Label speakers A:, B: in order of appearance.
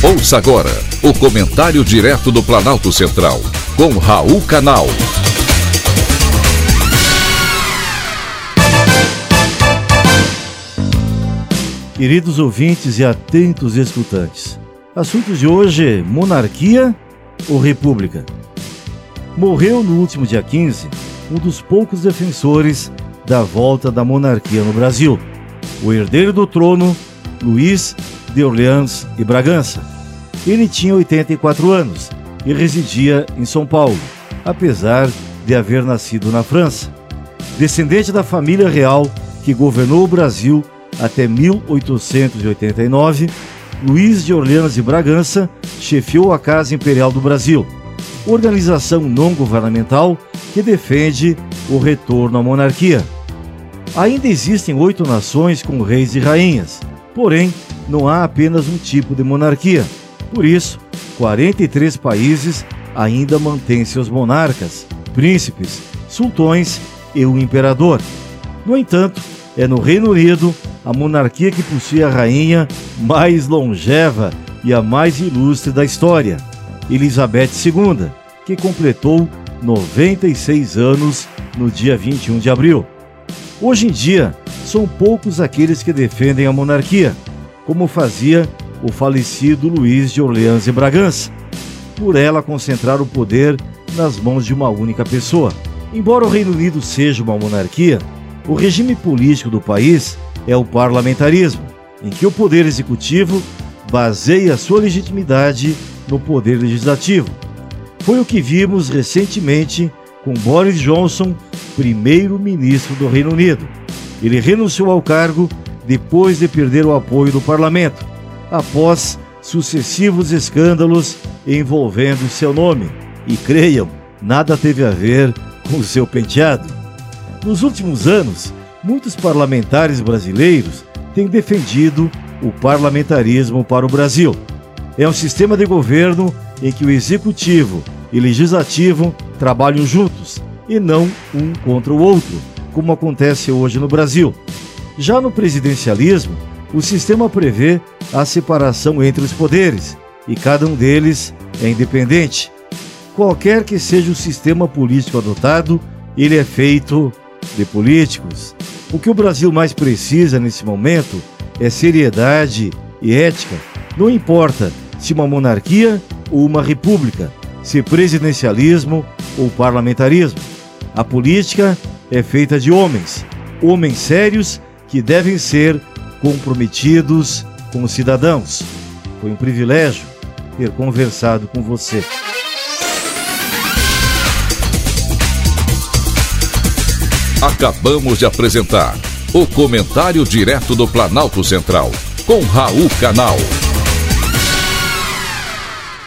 A: Ouça agora o comentário direto do Planalto Central, com Raul Canal.
B: Queridos ouvintes e atentos escutantes, assuntos de hoje: monarquia ou república? Morreu no último dia 15 um dos poucos defensores da volta da monarquia no Brasil, o herdeiro do trono, Luís de Orleans e Bragança. Ele tinha 84 anos e residia em São Paulo, apesar de haver nascido na França. Descendente da família real que governou o Brasil até 1889, Luís de Orleans e Bragança chefiou a Casa Imperial do Brasil, organização não governamental que defende o retorno à monarquia. Ainda existem oito nações com reis e rainhas, porém, não há apenas um tipo de monarquia. Por isso, 43 países ainda mantêm seus monarcas, príncipes, sultões e o imperador. No entanto, é no Reino Unido a monarquia que possui a rainha mais longeva e a mais ilustre da história, Elizabeth II, que completou 96 anos no dia 21 de abril. Hoje em dia, são poucos aqueles que defendem a monarquia, como fazia o falecido Luís de Orleans e Bragança, por ela concentrar o poder nas mãos de uma única pessoa. Embora o Reino Unido seja uma monarquia, o regime político do país é o parlamentarismo, em que o poder executivo baseia sua legitimidade no poder legislativo. Foi o que vimos recentemente com Boris Johnson, primeiro-ministro do Reino Unido. Ele renunciou ao cargo depois de perder o apoio do parlamento, após sucessivos escândalos envolvendo seu nome. E creiam, nada teve a ver com seu penteado. Nos últimos anos, muitos parlamentares brasileiros têm defendido o parlamentarismo para o Brasil. É um sistema de governo em que o executivo e legislativo trabalham juntos e não um contra o outro, como acontece hoje no Brasil. Já no presidencialismo, o sistema prevê a separação entre os poderes e cada um deles é independente. Qualquer que seja o sistema político adotado, ele é feito de políticos. O que o Brasil mais precisa nesse momento é seriedade e ética. Não importa se uma monarquia ou uma república, se presidencialismo ou parlamentarismo. A política é feita de homens, homens sérios que devem ser comprometidos com os cidadãos. Foi um privilégio ter conversado com você.
A: Acabamos de apresentar o Comentário Direto do Planalto Central, com Raul Canal.